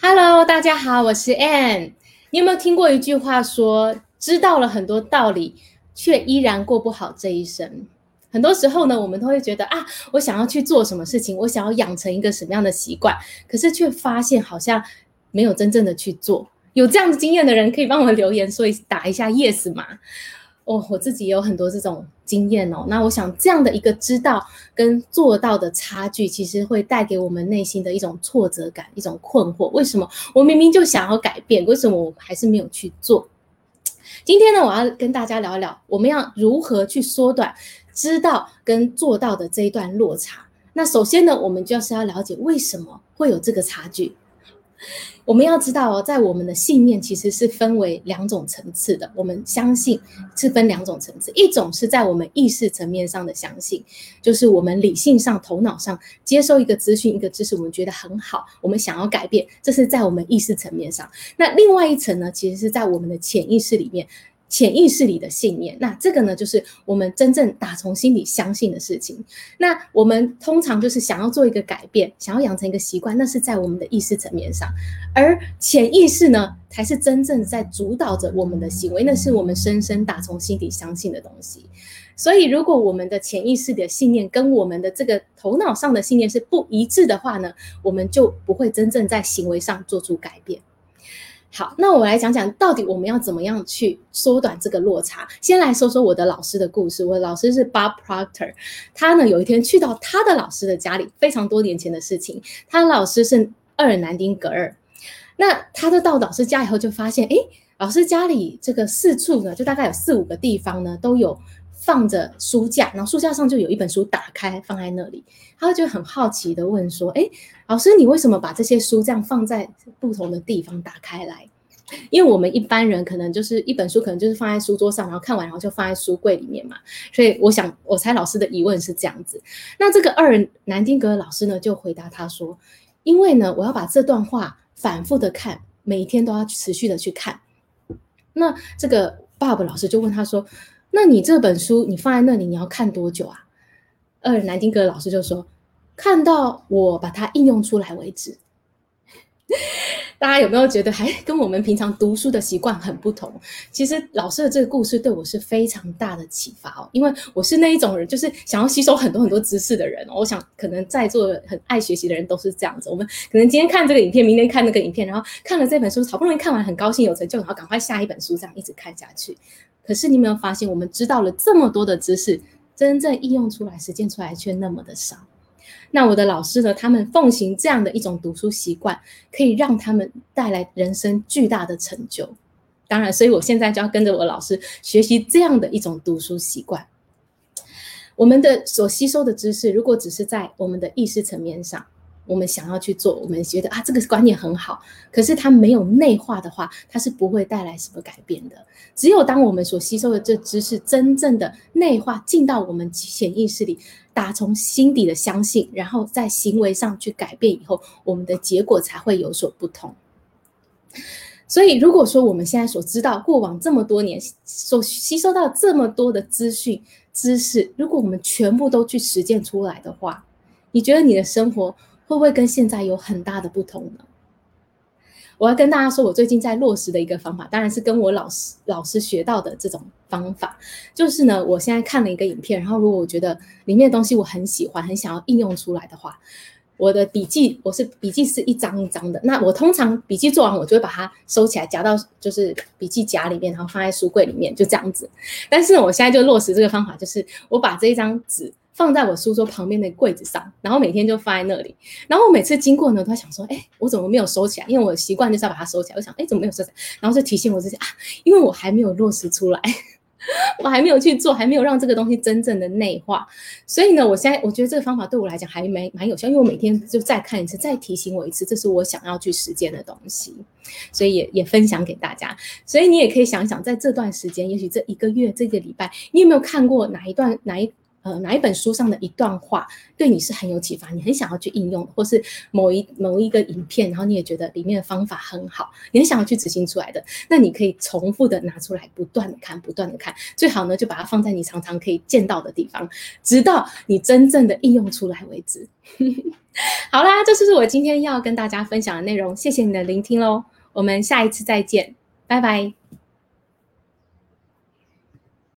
Hello，大家好，我是 Ann。你有没有听过一句话说，知道了很多道理，却依然过不好这一生？很多时候呢，我们都会觉得啊，我想要去做什么事情，我想要养成一个什么样的习惯，可是却发现好像没有真正的去做。有这样的经验的人，可以帮我留言说一打一下 yes 吗？哦，我自己也有很多这种经验哦。那我想这样的一个知道跟做到的差距，其实会带给我们内心的一种挫折感，一种困惑。为什么我明明就想要改变，为什么我还是没有去做？今天呢，我要跟大家聊一聊，我们要如何去缩短知道跟做到的这一段落差。那首先呢，我们就是要了解为什么会有这个差距。我们要知道，在我们的信念其实是分为两种层次的。我们相信是分两种层次，一种是在我们意识层面上的相信，就是我们理性上、头脑上接收一个资讯、一个知识，我们觉得很好，我们想要改变，这是在我们意识层面上。那另外一层呢，其实是在我们的潜意识里面。潜意识里的信念，那这个呢，就是我们真正打从心里相信的事情。那我们通常就是想要做一个改变，想要养成一个习惯，那是在我们的意识层面上，而潜意识呢，才是真正在主导着我们的行为，那是我们深深打从心底相信的东西。所以，如果我们的潜意识的信念跟我们的这个头脑上的信念是不一致的话呢，我们就不会真正在行为上做出改变。好，那我来讲讲到底我们要怎么样去缩短这个落差。先来说说我的老师的故事。我的老师是 Bob Proctor，他呢有一天去到他的老师的家里，非常多年前的事情。他的老师是厄尔南丁格尔。那他就到老师家以后就发现，诶，老师家里这个四处呢，就大概有四五个地方呢，都有放着书架，然后书架上就有一本书打开放在那里。他就很好奇的问说，诶，老师，你为什么把这些书这样放在不同的地方打开来？因为我们一般人可能就是一本书，可能就是放在书桌上，然后看完然后就放在书柜里面嘛。所以我想，我猜老师的疑问是这样子。那这个二南丁格尔老师呢，就回答他说：“因为呢，我要把这段话反复的看，每天都要持续的去看。”那这个 Bob 老师就问他说：“那你这本书你放在那里，你要看多久啊？”二南丁格老师就说。看到我把它应用出来为止，大家有没有觉得还跟我们平常读书的习惯很不同？其实老师的这个故事对我是非常大的启发哦，因为我是那一种人，就是想要吸收很多很多知识的人。我想可能在座很爱学习的人都是这样子。我们可能今天看这个影片，明天看那个影片，然后看了这本书，好不容易看完，很高兴有成就，然后赶快下一本书，这样一直看下去。可是你没有发现，我们知道了这么多的知识，真正应用出来、实践出来却那么的少？那我的老师呢？他们奉行这样的一种读书习惯，可以让他们带来人生巨大的成就。当然，所以我现在就要跟着我的老师学习这样的一种读书习惯。我们的所吸收的知识，如果只是在我们的意识层面上，我们想要去做，我们觉得啊，这个观念很好，可是它没有内化的话，它是不会带来什么改变的。只有当我们所吸收的这知识真正的内化进到我们潜意识里。打从心底的相信，然后在行为上去改变以后，我们的结果才会有所不同。所以，如果说我们现在所知道过往这么多年所吸收到这么多的资讯知识，如果我们全部都去实践出来的话，你觉得你的生活会不会跟现在有很大的不同呢？我要跟大家说，我最近在落实的一个方法，当然是跟我老师老师学到的这种方法，就是呢，我现在看了一个影片，然后如果我觉得里面的东西我很喜欢，很想要应用出来的话，我的笔记我是笔记是一张一张的，那我通常笔记做完，我就会把它收起来，夹到就是笔记夹里面，然后放在书柜里面，就这样子。但是呢，我现在就落实这个方法，就是我把这一张纸。放在我书桌旁边的柜子上，然后每天就放在那里。然后我每次经过呢，都想说：“哎，我怎么没有收起来？”因为我习惯就是要把它收起来。我想：“哎，怎么没有收起来？”然后就提醒我自己啊，因为我还没有落实出来，我还没有去做，还没有让这个东西真正的内化。所以呢，我现在我觉得这个方法对我来讲还蛮蛮有效，因为我每天就再看一次，再提醒我一次，这是我想要去实践的东西。所以也也分享给大家。所以你也可以想想，在这段时间，也许这一个月、这个礼拜，你有没有看过哪一段哪一？呃哪一本书上的一段话对你是很有启发，你很想要去应用，或是某一某一个影片，然后你也觉得里面的方法很好，你很想要去执行出来的，那你可以重复的拿出来，不断的看，不断的看，最好呢就把它放在你常常可以见到的地方，直到你真正的应用出来为止。好啦，这就是我今天要跟大家分享的内容，谢谢你的聆听喽，我们下一次再见，拜拜。